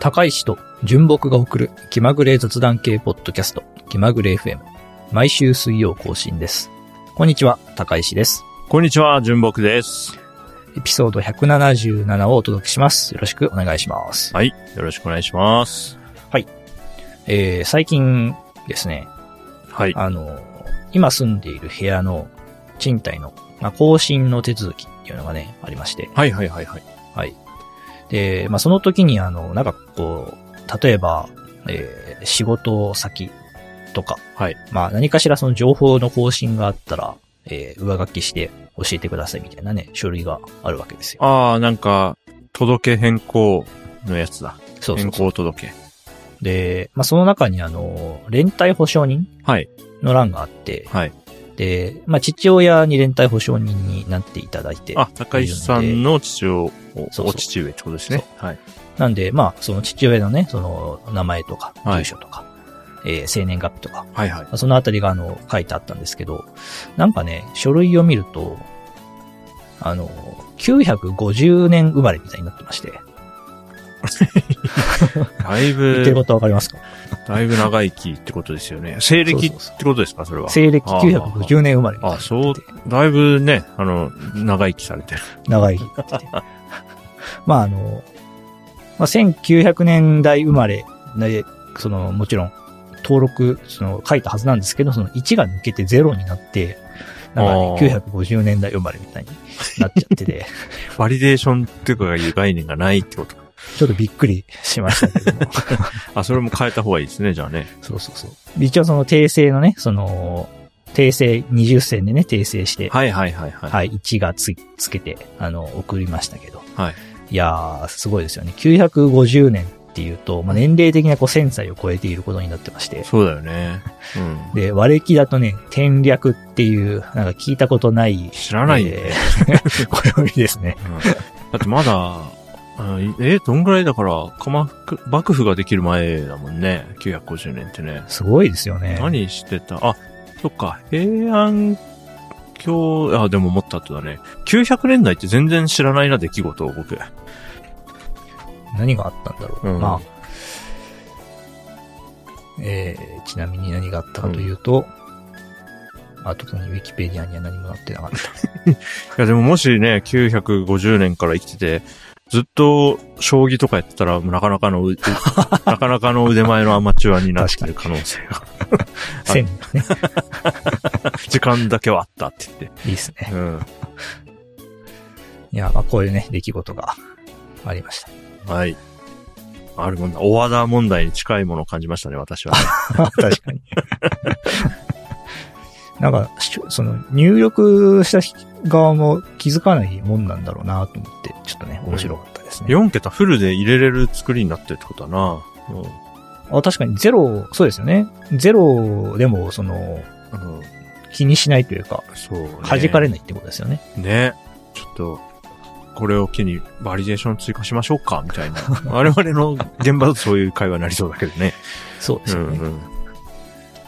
高石と純木が送る気まぐれ雑談系ポッドキャスト、気まぐれ FM。毎週水曜更新です。こんにちは、高石です。こんにちは、純木です。エピソード177をお届けします。よろしくお願いします。はい。よろしくお願いします。えー、最近ですね、はい。あの、今住んでいる部屋の賃貸の、まあ、更新の手続きっていうのがね、ありまして。はいはいはいはい。はい。で、まあ、その時にあの、なんかこう、例えば、えー仕事先とか、はい。まあ、何かしらその情報の更新があったら、えー上書きして教えてくださいみたいなね、書類があるわけですよ。ああ、なんか、届け変更のやつだ。変そうそうそう。更届け。で、まあ、その中にあの、連帯保証人はい。の欄があって、はい。で、まあ、父親に連帯保証人になっていただいて、あ、高石さんの父お父上ってことですね。はい。なんで、まあ、その父親のね、その名前とか、はい住所とか、えー生年月日とか、はいはいま。あそのあたりがあの、書いてあったんですけど、なんかね、書類を見ると、あの、950年生まれみたいになってまして、だいぶ、言ってることわかりますか？だいぶ長生きってことですよね。西暦ってことですか？それは。西暦ああ950年生まれあ、なっててそう、だいぶね、あの、長生きされてる。長い日になってて。まああの、まあ、1900年代生まれで、その、もちろん、登録、その、書いたはずなんですけど、その1が抜けて0になって、なんかねあ、ー950年代生まれみたいになっちゃってて、バリデーションっていうかいう概念がないってことか。ちょっとびっくりしましたけども。あ、それも変えた方がいいですね、じゃあね。そうそうそう。一応その訂正のね、その、訂正、20銭でね、訂正して、はいはいはいはい。はい、1がつ、つけて、あの、送りましたけど。はい。いやー、すごいですよね。950年っていうと、まあ、年齢的なこう1000歳を超えていることになってまして。そうだよね。うん。で、和暦だとね、天略っていう、なんか聞いたことない、知らないよえー 暦ですね。うんだってまだ、あえ、どんぐらいだから、鎌倉幕府ができる前だもんね。950年ってね。すごいですよね。何してた？あ、そっか、平安京、あ、でももっと後だね。900年代って全然知らないな、出来事を僕。何があったんだろう。うんまあ、えー、ちなみに何があったかというと、あ、特にウィキペディアには何も載ってなかった。いや、でももしね、950年から生きてて、ずっと将棋とかやってたら、なかなかのう、う なかなかの腕前のアマチュアになってる可能性が。1000ね。時間だけはあったって言って。いいですね。うん。いや、まあこういうね、出来事がありました。はい。あるもんだ。大和田問題に近いものを感じましたね、私は、ね。確かに。なんか、しその、入力した側も気づかないもんなんだろうなと思って、ちょっとね、面白かったですね。4桁フルで入れれる作りになってるってことだな。あ確かにゼロ、そうですよね。ゼロでも、その、うん。うん気にしないというか、そう、ね。弾かれないってことですよね。ね。ちょっと、これを機にバリデーション追加しましょうか、みたいな。我々の現場だとそういう会話になりそうだけどね。そうですよね。うんうん。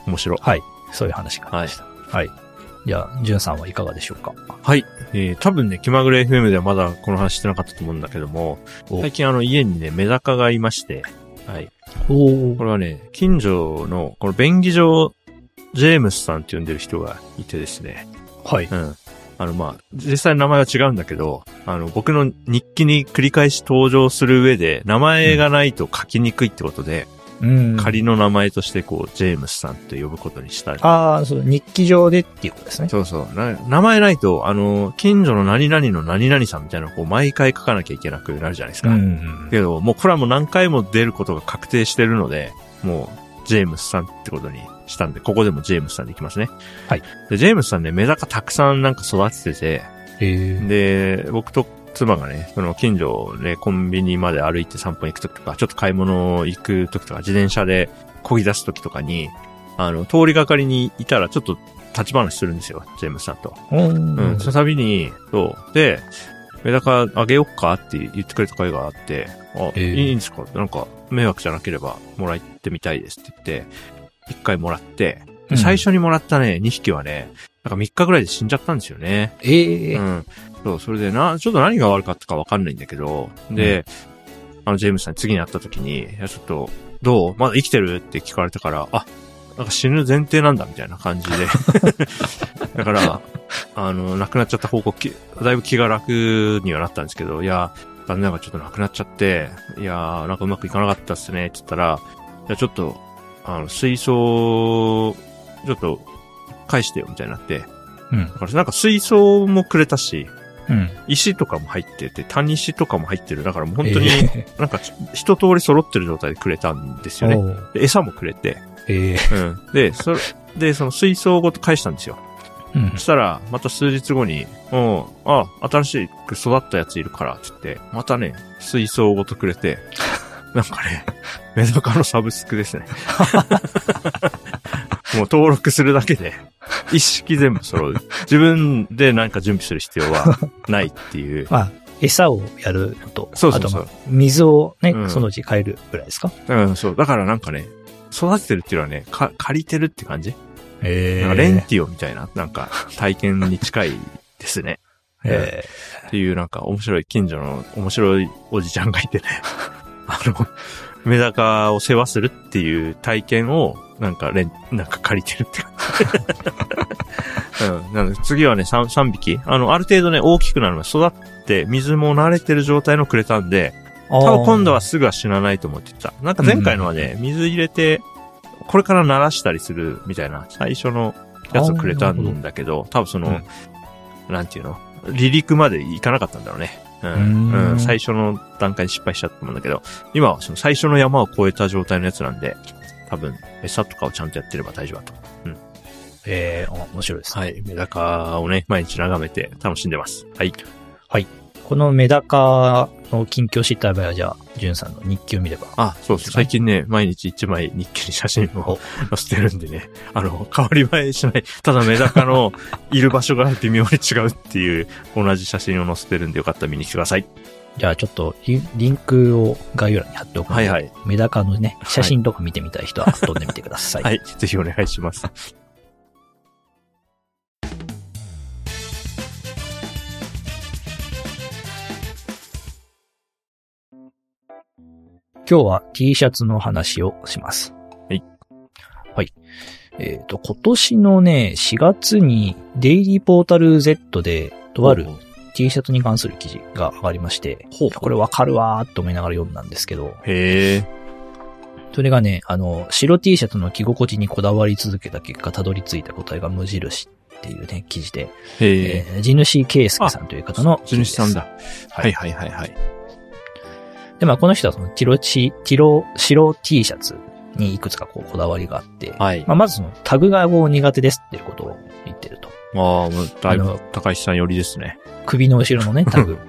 面白い。はい。そういう話がありました。はい。じゃあ、ジュンさんはいかがでしょうか？はい。えー、多分ね、気まぐれ FM ではまだこの話してなかったと思うんだけども、お最近あの家にね、メダカがいまして、はい。おこれはね、近所の、この便宜上、ジェームスさんって呼んでる人がいてですね、はい。うん。あの、まあ、実際名前は違うんだけど、あの、僕の日記に繰り返し登場する上で、名前がないと書きにくいってことで、うん。仮の名前としてこう、ジェームスさんと呼ぶことにした。ああ、そう、日記上でっていうことですね。そうそう。な名前ないと、あの、近所の何々の何々さんみたいなのをこう毎回書かなきゃいけなくなるじゃないですか。ん。けど、もうこれはもう何回も出ることが確定してるので、もう、ジェームスさんってことにしたんで、ここでもジェームスさんでいきますね。はい。で、ジェームスさんね、メダカたくさんなんか育ててて、ええ。で、僕と妻がね、その近所でコンビニまで歩いて散歩行くときとか、ちょっと買い物行くときとか、自転車で漕ぎ出すときとかに、あの、通りがかりにいたらちょっと立ち話するんですよ、ジェームスさんと。うんうん、その度に、そう。で、メダカあげよっかって言ってくれた回があって、あ、えーいいんですか？なんか、迷惑じゃなければもらってみたいですって言って、一回もらって、で最初にもらったね、2匹はね、なんか3日ぐらいで死んじゃったんですよね。ええうん。そう、それでな、ちょっと何が悪かったかわかんないんだけど、で、あの、ジェームスさんに次に会った時に、いや、ちょっと、どう？まだ生きてる？って聞かれたから、あ、なんか死ぬ前提なんだ、みたいな感じで。だから、あの、亡くなっちゃった報告き、だいぶ気が楽にはなったんですけど、いや、残念ながらちょっと亡くなっちゃって、いやー、なんかうまくいかなかったっすね、って言ったら、いや、ちょっと、あの、水槽、ちょっと、返してよ、みたいになって。うんだ。からなんか水槽もくれたし、うん。石とかも入ってて、谷石とかも入ってる。だからもう本当に、えなんか一通り揃ってる状態でくれたんですよね。で餌もくれて、えーうん。で、それ、で、その水槽ごと返したんですよ。うんそ。したら、また数日後に、うん、あ、新しく育ったやついるから、つって、またね、水槽ごとくれて、なんかね、メダカのサブスクですね。もう登録するだけで、一式全部揃う。自分で何か準備する必要はないっていう。まあ、餌をやるのと、そうそうそうあとまあ、水をね、うんそのうち変えるぐらいですか？うん、そう。だからなんかね、育ててるっていうのはね、か、借りてるって感じ？えなんかレンティオみたいな、なんか体験に近いですね。えっていうなんか面白い近所の面白いおじちゃんがいてね。あの、メダカを世話するっていう体験をなんかレン、なんか借りてるって感じ。うん。なので次はね、3、三匹。あの、ある程度ね、大きくなるまで育って、水も慣れてる状態のくれたんで、ー、多分今度はあすぐは死なないと思ってた。なんか前回のはね、水入れて、これから慣らしたりするみたいな、最初のやつをくれたんだけど、多分その、なんていうの？離陸までいかなかったんだろうね。うん。うーんうん最初の段階に失敗しちゃったと思うんだけど、今はその最初の山を越えた状態のやつなんで、多分、餌とかをちゃんとやってれば大丈夫だと。ーえー、あ面白いですね。はい。メダカをね、毎日眺めて楽しんでます。はい。このメダカの近況を知った場合は、じゃあ、ジュンさんの日記を見れば。あ、そうそう。最近ね、毎日一枚日記に写真を載せてるんでね。あの、変わり映えしない。ただメダカのいる場所が微妙に違うっていう同じ写真を載せてるんでよかったら見に来てください。じゃあ、ちょっとリン、リンクを概要欄に貼っておくので、はいはい。メダカのね、写真とか見てみたい人は飛んでみてください。はい。ぜひお願いします。今日は T シャツの話をします。はい。はい。えっ、と、今年のね、4月にデイリーポータル Z で、とある T シャツに関する記事が上がりまして、ほうこれわかるわーっと思いながら読んだんですけど、へえ。それがね、あの、白 T シャツの着心地にこだわり続けた結果、たどり着いた答えが無印っていうね、記事で、へえ。えー地主圭介さんという方の地主さんだ。ははいいはいはいはい。で、まあ、この人はその、ティロチ、ティロ、白 T シャツにいくつかこう、こだわりがあって、はい。まあ、まずその、タグがこう苦手ですっていうことを言ってると。ああ、もうだいぶ高橋さん寄りですね。首の後ろのね、タグ。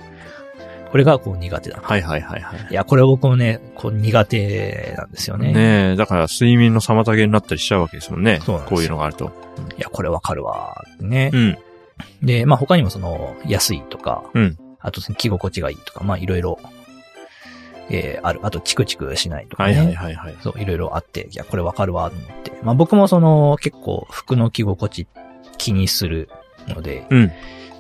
これがこう苦手だ。はいはいはいはい。いや、これ僕もね、こう苦手なんですよね。ねえ、だから睡眠の妨げになったりしちゃうわけですもんね。そうなんですよこういうのがあると。いや、これわかるわーってねう。ん。で、まあ、他にもその、安いとか、うんあと着心地がいいとか、まあ、いろいろ、えー、ある。あと、チクチクしないとかね。はいはいはいはい。そう、いろいろあって、いや、これわかるわ、と思って。まあ僕もその、結構服の着心地気にするので、うん。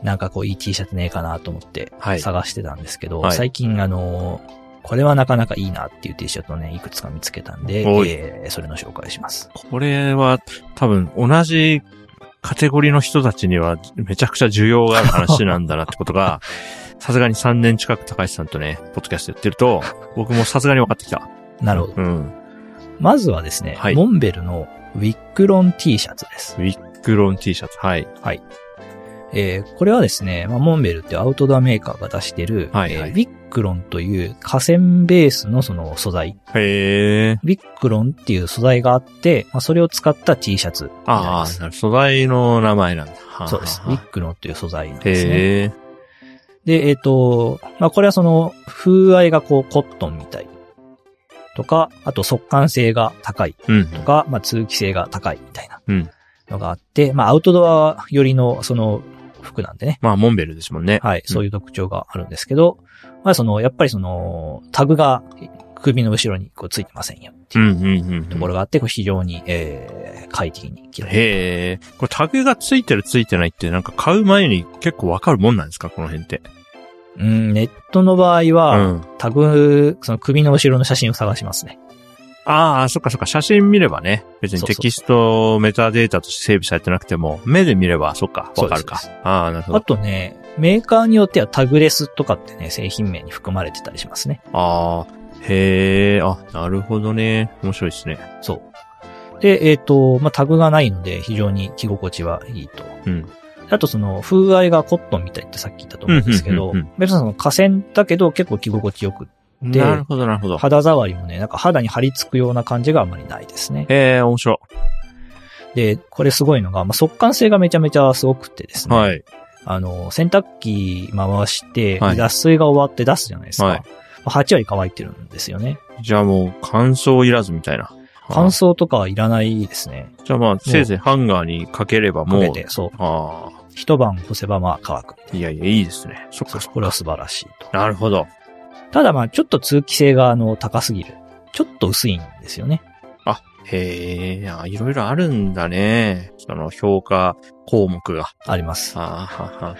なんかこういい T シャツねえかなと思ってはい探してたんですけど、はい最近あの、これはなかなかいいなっていう T シャツをね、いくつか見つけたんで、えーそれの紹介します。これは多分同じカテゴリーの人たちにはめちゃくちゃ需要がある話なんだなってことが、さすがに3年近く高橋さんとね、ポッドキャストやってると、僕もさすがに分かってきた。なるほど。うん。まずはですね、はいモンベルのウィックロン T シャツです。ウィッグロン T シャツ。はい。えーこれはですね、まあ、モンベルってアウトドアメーカーが出してる、はいはいえーウィックロンという河川ベースのその素材、へえ。ウィックロンっていう素材があって、まあ、それを使った T シャツああ、素材の名前なんだ。はあそうです。ウィックロンという素材なんへですね。え。で、えっ、と、まあ、これはその、風合いがこう、コットンみたい。とか、あと速乾性が高いうん。とか、まあ、通気性が高いみたいなうんのがあって、まあ、アウトドア寄りのその服なんでね。まあ、モンベルですもんね。はい、そういう特徴があるんですけど、まあ、その、やっぱりその、タグが首の後ろにこうついてませんよってう、いう。ところがあって、こう非常に、えー、快適に着られる。へえ。これタグがついてるついてないってなんか買う前に結構わかるもんなんですか？この辺って。うん、ネットの場合うは、ん。タグ、その首の後ろの写真を探しますね。ああ、そっかそっか、写真見ればね、別にテキスト、メタデータとして整備されてなくても、目で見れば、そっか、わかるか。ああ、なるほあど。とね、メーカーによってはタグレスとかってね、製品名に含まれてたりしますね。ああ、へえ、あ、なるほどね。面白いですね。そう。で、えっ、と、まあ、タグがないので非常に着心地はいいと。うん。あとその風合いがコットンみたいってさっき言ったと思うんですけどうんうんの河川だけど結構着心地よく、でなるほど、なるほど。肌触りもね、なんか肌に張り付くような感じがあまりないですね。へえ、面白で、これすごいのが、まあ、速乾性がめちゃめちゃすごくてですい。ね。はい。あの、洗濯機回して、はい脱水が終わって出すじゃないですか。はいまあ8割乾いてるんですよね。じゃあもう、乾燥いらずみたいな。乾燥とかはいらないですね。じゃあまあ、せいぜいハンガーにかければもう。かけて、そう。ああ。一晩干せばまあ乾く。いやいや、いいですね。そっかそっか。これは素晴らしいと。なるほど。ただまあちょっと通気性があの高すぎる。ちょっと薄いんですよね。へえ、あいろいろあるんだね。その評価項目が。あります。ああ、はは。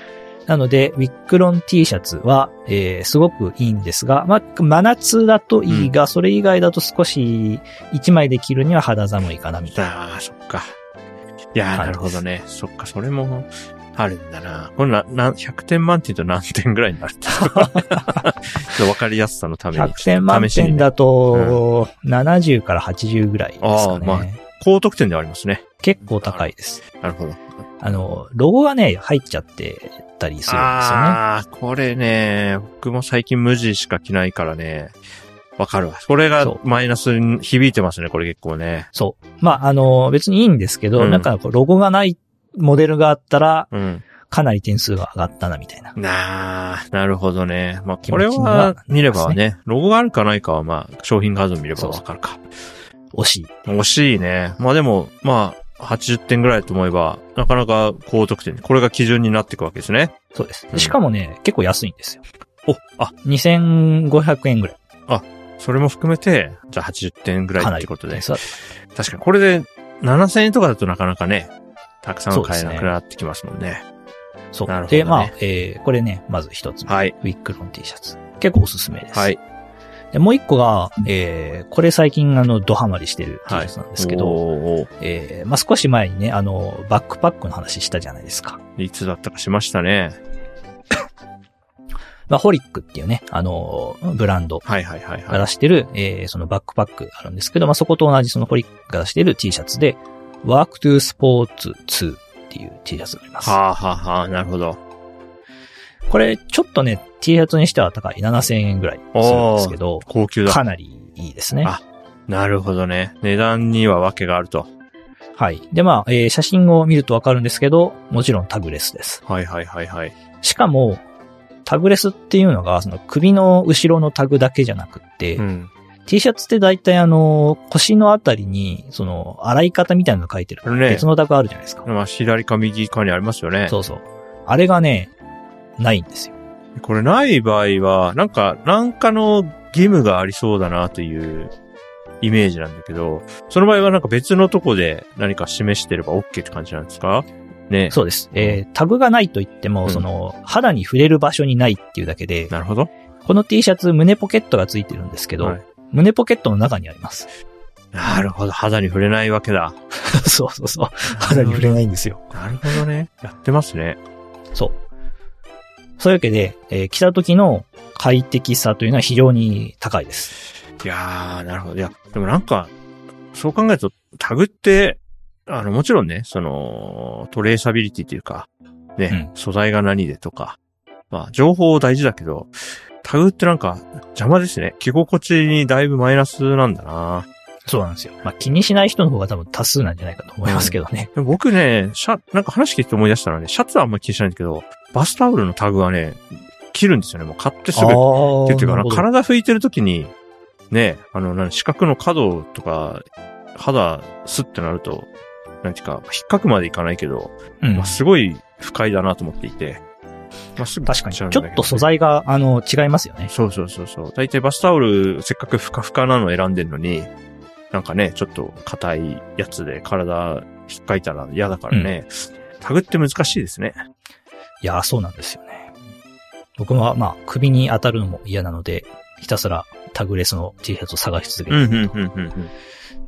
なので、ウィックロン T シャツは、えー、すごくいいんですが、まあ、真夏だといいが、それ以外だと少し、一枚で着るには肌寒いかな、みたいな。ああ、そっか。いやー、なるほどね。そっか、それも、あるんだな。これな、な、100点満点と何点ぐらいになるんだわ かりやすさのために。100点満試しにね点だと、70から80ぐらいですかね。あーまあ高得点ではありますね。結構高いです。なるほど。あの、ロゴがね、入っちゃってたりするんですよね。ああ、これね、僕も最近無地しか着ないからね、わかるわ。これがマイナスに響いてますね、これ結構ね。そう。まあ、あの、別にいいんですけど、うんなんかこうロゴがないモデルがあったら、うん。かなり点数が上がったな、みたいな。なあ、なるほどね。まあ、気これはは見ればね、ロゴがあるかないかはまあ、商品画像見ればわかるか。惜しい。惜しいね。まあでも、まあ、80点ぐらいと思えば、なかなか高得点。これが基準になっていくわけですね。そうですう。んしかもね、結構安いんですよ。お、あ、2500円ぐらい。それも含めて、じゃあ80点ぐらいってことで点。数は確かにこれで7000円とかだとなかなかね、たくさん買えなくなってきますもんね。そう。なるほどねで、まあ、えー、これね、まず一つ目。はい。ウィックロン T シャツ。結構おすすめです。はい。で、もう一個が、えー、これ最近あの、ドハマりしてるャツなんですけど、おーえー、まあ、少し前にね、あの、バックパックの話したじゃないですか。いつだったかしましたね。まあ、ホリックっていうね、あの、ブランドはいはいはいがはい。出してる、えー、そのバックパックあるんですけど、まあ、そこと同じそのホリックが出してる T シャツで、Work to Sports 2っていう T シャツがあります。はあはあはあ、なるほど。これ、ちょっとね、T シャツにしては高い。7000円ぐらいするんですけど、高級だ。かなりいいですね。あなるほどね。値段には訳があると。はい。で、まあ、えー写真を見るとわかるんですけど、もちろんタグレスです。はいはいはいはい。しかも、タグレスっていうのが、その首の後ろのタグだけじゃなくって、うん。T シャツって大体あの、腰のあたりに、その、洗い方みたいなの書いてる。ね別のタグあるじゃないですか。まあ、左か右かにありますよね。そうそう。あれがね、ないんですよ。これない場合は、なんか、なんかの義務がありそうだなというイメージなんだけど、その場合はなんか別のとこで何か示してれば OK って感じなんですか？ねそうです。えータグがないと言っても、うんその、肌に触れる場所にないっていうだけで、なるほど。この T シャツ胸ポケットがついてるんですけど、はい胸ポケットの中にあります。なるほど。肌に触れないわけだ。そうそうそう。肌に触れないんですよ。なるほどね。やってますね。そう。そういうわけで、えー着た時の快適さというのは非常に高いです。いやー、なるほど。いや、でもなんか、そう考えると、タグって、あの、もちろんね、その、トレーサビリティというか、ね、素材が何でとか、まあ、情報大事だけど、タグってなんか、邪魔ですね。着心地にだいぶマイナスなんだなそうなんですよ。まあ、気にしない人の方が多分多数なんじゃないかと思いますけどね。でも僕ね、シャ、なんか話聞いて思い出したのはね、シャツはあんまり気にしないんだけど、バスタオルのタグはね、切るんですよね。もう買ってすぐ。ってーいうかな、なるほど体拭いてる時に、ね、あの、なん四角の角とか、肌スッてなると、なんていうか、引っかくまでいかないけど、うんまあ、すごい不快だなと思っていて、まあ、すぐ確かに。ちょっと素材が、あの、違いますよね。そうそうそうそう。大体バスタオル、せっかくふかふかなの選んでるのに、なんかね、ちょっと硬いやつで体引っかいたら嫌だからね。タグって難しいですね。いやー、そうなんですよね。僕はまあ首に当たるのも嫌なので、ひたすらタグレスの T シャツを探し続けうん、てるうん、うん、うん。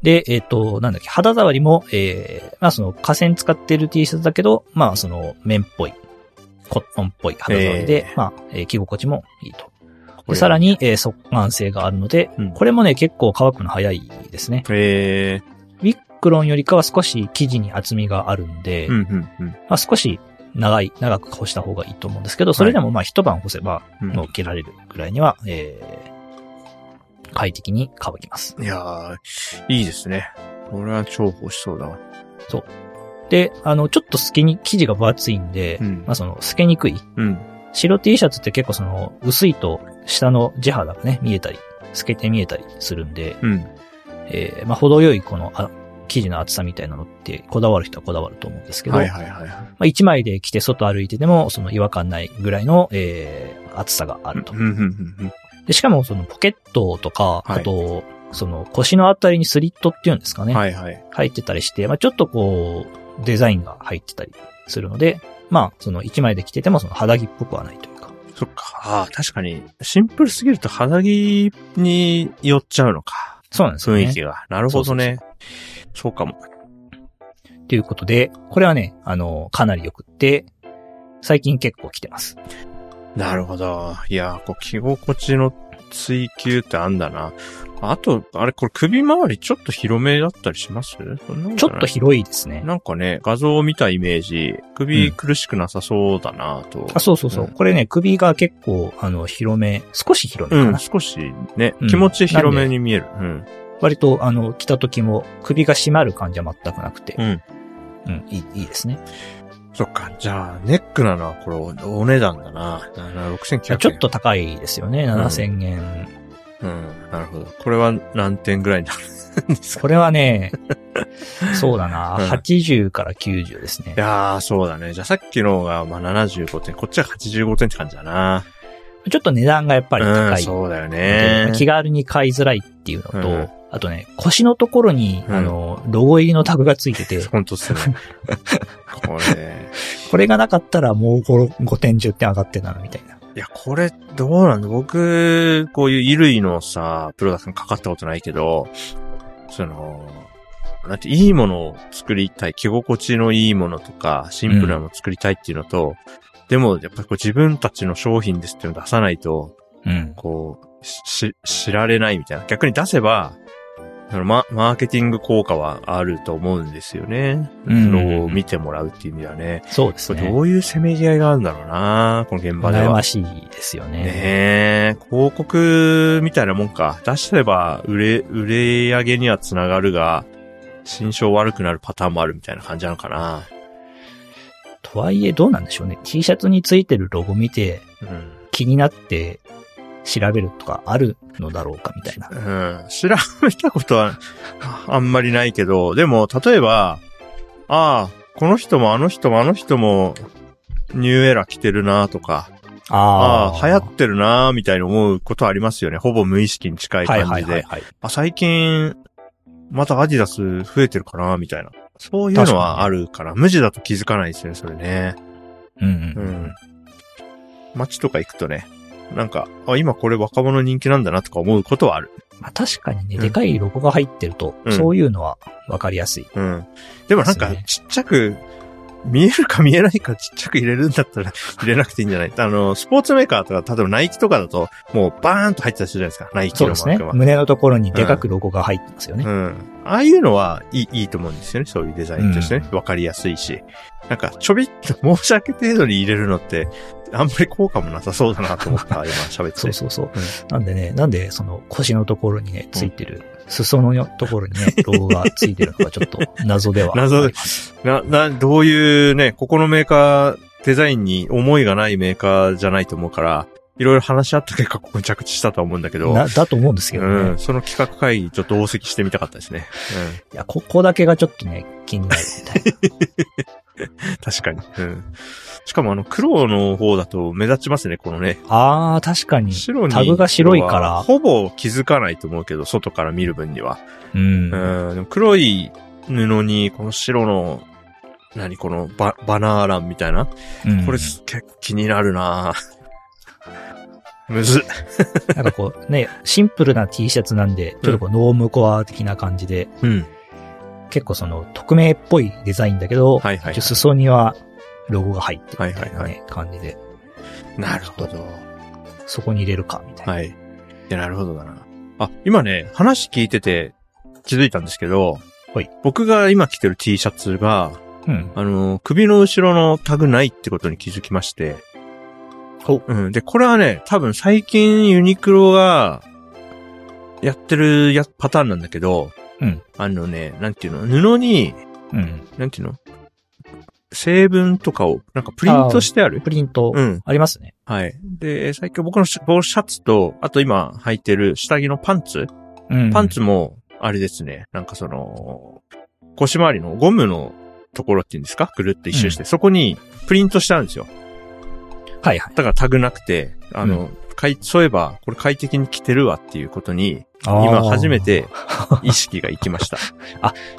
で、えっ、と、なんだっけ、肌触りも、えー、まあその、河川使ってる T シャツだけど、まあその、綿っぽい、コットンっぽい肌触りで、えーまあ、えー着心地もいいと。でさらに、えー、速乾性があるので、うんこれもね、結構乾くの早いですね。えウィックロンよりかは少し生地に厚みがあるんで、ー、うん、うん、うん。まあ少し長い、長く干した方がいいと思うんですけど、それでもまあ一晩干せば、うんもう着られるぐらいには、えー、快適に乾きます。いやー、いいですね。これは重宝しそうだわ。で、あの、ちょっと透けに、生地が分厚いんで、うんまあその、透けにくい。うん。白 T シャツって結構その、薄いと下の地肌がね、見えたり、透けて見えたりするんで、うん。えー、まあ程よいこの、あ生地の厚さみたいなのって、こだわる人はこだわると思うんですけど、はいはいはいはい。まあ一枚で着て外歩いてても、その違和感ないぐらいの、えー、厚さがあると。で、しかもそのポケットとか、はいあと、その腰のあたりにスリットっていうんですかね。はいはい。入ってたりして、まあちょっとこう、デザインが入ってたりするので、まあその一枚で着ててもその肌着っぽくはないというか。そっか。ああ、確かに、シンプルすぎると肌着に寄っちゃうのか。そうなんですよね。雰囲気が。なるほどね。そうかも。ということで、これはね、あの、かなり良くって、最近結構着てます。なるほど。いや、こう、着心地の追求ってあんだな。あと、あれ、これ首周りちょっと広めだったりします？ちょっと広いですね。なんかね、画像を見たイメージ、首苦しくなさそうだなと。あ、そうそうそう。うんこれね、首が結構、あの、広め、少し広めうん、かな。少しねう、ん気持ち広めに見える。うん。割と、あの、着た時も首が締まる感じは全くなくて。うん。うん、いい、いいですね。そっか。じゃあ、ネックなのはこれおお値段だな。な6900円。ちょっと高いですよね、7000円。うん。なるほど。これは何点ぐらいになるんですか？これはね、そうだな、うん80から90ですねい。やー、そうだね。じゃあさっきのが、まあ、75点。こっちは85点って感じだな。ちょっと値段がやっぱりうん、高い。そうだよでね。気軽に買いづらいっていうのと、うんあとね、腰のところに、うんあの、ロゴ入りのタグがついてて、本当っすね。これ。これがなかったらもう 5, 5点10点上がってたな、みたいな。いや、これ、どうなんだ？僕、こういう衣類のさ、プロダクトにかかったことないけど、その、なんて、いいものを作りたい、着心地のいいものとか、シンプルなものを作りたいっていうのと、でも、やっぱりこう自分たちの商品ですっていうのを出さないと、うん。こう、し、知られないみたいな。逆に出せば、そのママーケティング効果はあると思うんですよね。うんその見てもらうっていう意味ではね。そうですね。どういうせめぎ合いがあるんだろうなこの現場では。悩ましいですよね。ねえ、広告みたいなもんか。出してれば売れ、売れ上げにはつながるが、心象悪くなるパターンもあるみたいな感じなのかな。とはいえどうなんでしょうね。T シャツについてるロゴ見てうん。気になって調べるとかあるのだろうかみたいな。うん。調べたことはあんまりないけど、でも、例えば、ああ、この人もあの人もあの人もニューエラー着てるなとか、ああ、流行ってるなみたいに思うことありますよね。ほぼ無意識に近いはい感じで。はいはいはい。あ、最近、またアディダス増えてるかなみたいな。そういうのはあるから、無地だと気づかないですね、それね。うんう。うんん。街とか行くとね、なんか、あ、今これ若者人気なんだなとか思うことはある。まあ確かにね、うんでかいロゴが入ってると、うんそういうのはわかりやすい。うん。でもなんかちっちゃく、見えるか見えないかちっちゃく入れるんだったら 入れなくていいんじゃない？あの、スポーツメーカーとか、例えばナイキとかだと、もうバーンと入ってたりするじゃないですか？ナイキそうですねのマーク。は。胸のところにでかくロゴが入ってますよね。うん。ああいうのはいい、いいと思うんですよね。そういうデザインとしてね。わ、かりやすいし。なんか、ちょびっと申し訳程度に入れるのって、あんまり効果もなさそうだなと思った、今喋ってて。そうそうそう。なんでね、なんでその腰のところにね、ついてる、裾のところにね、ロゴがついてるのがちょっと謎では。謎でな、な、どういうね、ここのメーカー、デザインに思いがないメーカーじゃないと思うから、いろいろ話し合った結果、ここに着地したとは思うんだけど、な、だと思うんですけどね。うん、その企画会議ちょっと同席してみたかったですね。いや、ここだけがちょっとね、気になるみたいな。うん、確かに。うん。しかもあの、黒の方だと目立ちますね、このね。あー、確かに。白に。タグが白いからほぼ気づかないと思うけど、外から見る分には。うん。うん。黒い布に、この白の、何このバ、バナー欄みたいな。うんこれ結構気になるな むずっ。なんかこうね、シンプルな T シャツなんで、ちょっとこうノームコア的な感じで、うん。結構その匿名っぽいデザインだけど、はいはい一応裾にはロゴが入ってるみたいなね、はいはい感じで、なるほど。そこに入れるか、みたいな。はい。いや、なるほどだな。あ、今ね、話聞いてて気づいたんですけど、はい僕が今着てる T シャツが、うん。あの、首の後ろのタグないってことに気づきまして。おうん。で、これはね、多分最近ユニクロがやってるやパターンなんだけど、うん。あのね、なんていうの、布に、うん。なんていうの？成分とかを、なんかプリントしてある？プリントうん。ありますね。はい。で、最近僕のシャシャツと、あと今履いてる下着のパンツ？うん。パンツも、あれですね。なんかその、腰回りのゴムのところっていうんですか？ぐるっと一周して、そこにプリントしてあるんですよ。はいはい。だからタグなくて、あの、かいそういえば、これ快適に着てるわっていうことに、今今初め。て 意識がいきました。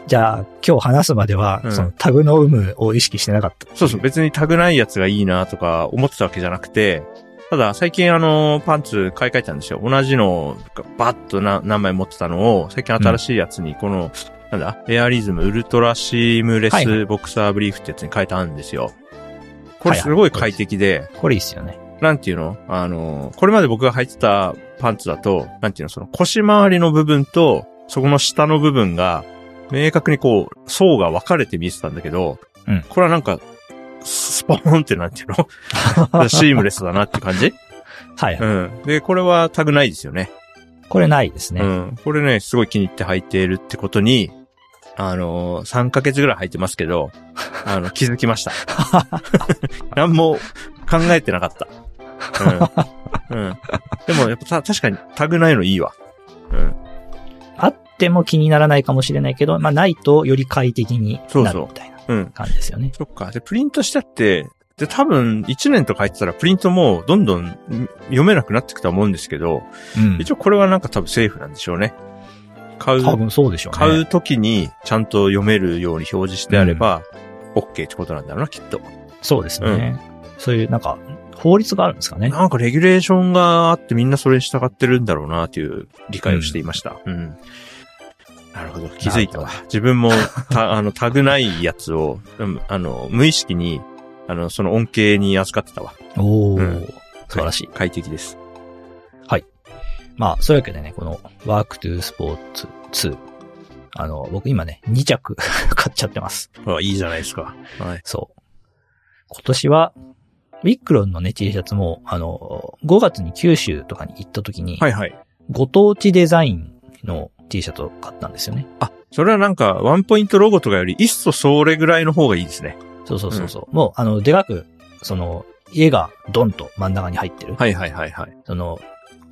じゃあ、今日話すまでは、うんそのタグの有無を意識してなかった。そうそう、別にタグないやつがいいなとか思ってたわけじゃなくて、ただ最近あの、パンツ買い替えたんですよ。同じのがバッとな何枚持ってたのを、最近新しいやつにこの、なんだ、エアリズムウルトラシームレはいはスボクサーブリーフってやつに変えたんですよ。これすごい快適で、これいいっすよね。なんていうの？あの、これまで僕が履いてたパンツだと、なんていうの？その腰回りの部分と、そこの下の部分が、明確にこう、層が分かれて見えてたんだけど、うんこれはなんか、スポーンってなんていうの？シームレスだなって感じ？はい。うん。で、これはタグないですよね。これないですね。うん。これね、すごい気に入って履いているってことに、あのー、3ヶ月ぐらい履いてますけど、あの、気づきました。何も考えてなかった。うん。うん。でも、やっぱた確かにタグないのいいわ。うん。あっても気にならないかもしれないけど、まあないとより快適になるみたいなうん。感じですよね。そっか。で、プリントしてあって、で、多分、1年とか入ってたら、プリントもうどんどんん読めなくなってくとは思うんですけど、うん。一応これはなんか多分セーフなんでしょうね。買う、多分そうでしょうね。買う時にちゃんと読めるように表示してあれば、OK ってことなんだろうな、きっと。そうですね。そういう、なんか、法律があるんですかね。なんかレギュレーションがあってみんなそれに従ってるんだろうな、という理解をしていました。うん。なるほど。気づいたわ。自分も、た、あの、タグないやつを、うんあの、無意識に、あの、その恩恵に預かってたわ。おー、うん素晴らしい。快適です。まあ、そういうわけでね、この、ワークトゥースポーツ2。あの、僕今ね、2着 買っちゃってます。あ、いいじゃないですか。はい。そう。今年は、ウィックロンのね、T シャツも、あの、5月に九州とかに行った時に、はいはい。ご当地デザインの T シャツを買ったんですよね。あ、それはなんか、ワンポイントロゴとかより、いっそそれぐらいの方がいいですね。そうそうそうそう。もう、あの、でかく、その、家がドンと真ん中に入ってる。はいはいはいはい。その、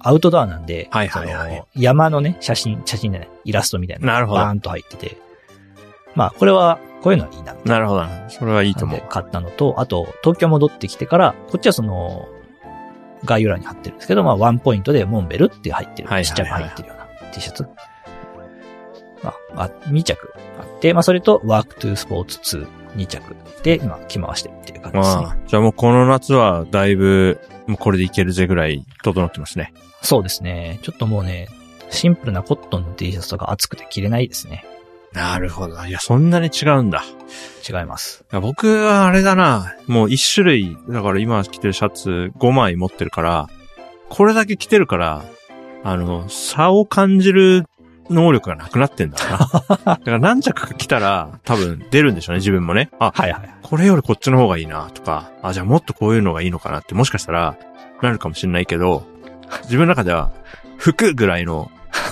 アウトドアなんで、はいはいはいその山のね、写真、写真でね、イラストみたいな。なるほどバーンと入ってて。まあ、これは、こういうのはいいな。なるほどな。それはいいと思う。買ったのと、あと、東京戻ってきてから、こっちはその、概要欄に貼ってるんですけど、まあ、ワンポイントでモンベルって入ってる。はいはいはいちっちゃく入ってるような T シャツ。まあ、あ2着あって、まあ、それと、ワークトゥースポーツ2、2着で、今、着回してるっていう感じですね。まあ、じゃあもうこの夏はだいぶ、もうこれでいけるぜぐらい整ってますね。そうですね。ちょっともうね、シンプルなコットンの T シャツとか厚くて着れないですね。なるほど。いや、そんなに違うんだ。違います。いや僕はあれだな。もう一種類、だから今着てるシャツ5枚持ってるから、これだけ着てるから、あの、差を感じる能力がなくなってんだな。だから何着か着たら多分出るんでしょうね、自分もね。あ、はいはい。これよりこっちの方がいいなとか、あ、じゃあもっとこういうのがいいのかなってもしかしたらなるかもしれないけど、自分の中では服ぐらいの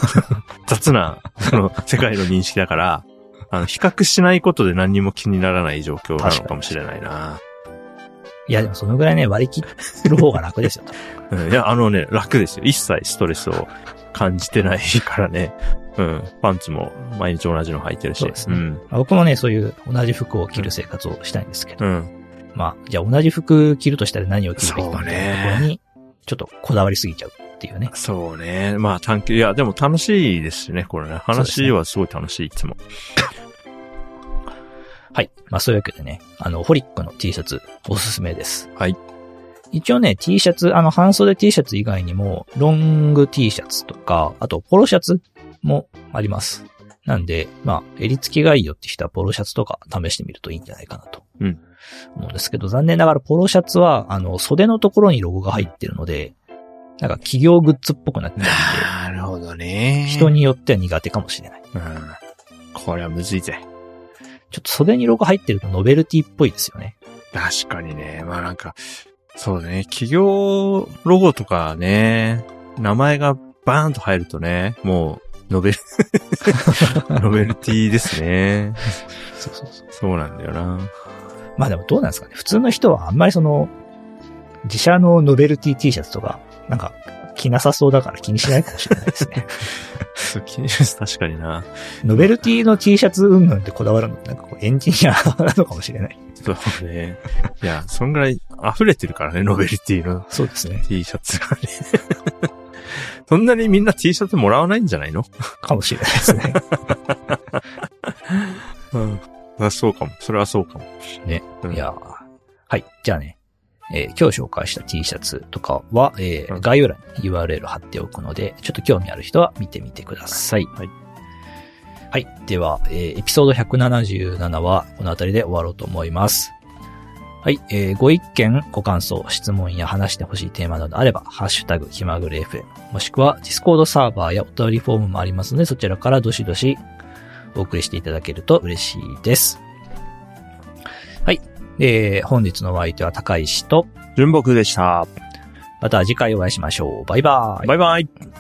雑な、その世界の認識だから、あの、比較しないことで何にも気にならない状況なのかもしれないな。いや、でもそのぐらいね、割り切る方が楽ですよ。うん、いや、あのね、楽ですよ。一切ストレスを感じてないからね。うん。パンツも毎日同じの履いてるし。そうですねん。まあ僕もね、そういう同じ服を着る生活をしたいんですけど、うん。まあ、じゃあ同じ服着るとしたら何を着るべきかそうねみたいなところに、ちょっとこだわりすぎちゃうっていうね。そうね。まあ探求、いや、でも楽しいですしね、これね。話はすごい楽しい、いつも。はい。まあそういうわけでね、あの、ホリックの T シャツおすすめです。はい。一応ね、T シャツ、あの、半袖 T シャツ以外にも、ロング T シャツとか、あと、ポロシャツもあります。なんで、まあ、襟付きがいいよって人はポロシャツとか試してみるといいんじゃないかなと。うん。思うんですけど、残念ながらポロシャツは、あの、袖のところにロゴが入ってるので、なんか企業グッズっぽくなってるんで、なるほどね。人によっては苦手かもしれない。うん。これはむずいぜ。ちょっと袖にロゴ入ってるとノベルティっぽいですよね。確かにね。まあなんか、そうね。企業ロゴとかね、名前がバーンと入るとね、もう、ノベル、ノベルティですね。そうそうそう。そうなんだよな。まあでもどうなんですかね。普通の人はあんまりその、自社のノベルティ T シャツとか、なんか、着なさそうだから気にしないかもしれないですね。そう気にします。確かにな。ノベルティの T シャツうんぬんってこだわるのなんかこうエンジニアなのかもしれない。そうね。いや、そんぐらい溢れてるからね、ノベルティのそうですね。T シャツがね。そんなにみんな T シャツもらわないんじゃないの？かもしれないですね。うん。あそうかも。それはそうかも。ね。うんいやーはい。じゃあね、えー今日紹介した T シャツとかは、えーうん概要欄に URL 貼っておくので、ちょっと興味ある人は見てみてください。はい。はい。では、えーエピソード177はこの辺りで終わろうと思います。はい。えーご意見、ご感想、質問や話してほしいテーマなどあれば、ハッシュタグ、気まぐれ FM、もしくは Discord サーバーやお便りフォームもありますので、そちらからどしどしお送りしていただけると嬉しいです。はい。えー本日のお相手は高石と、純木でした。また次回お会いしましょう。バイバイ。バイバイ。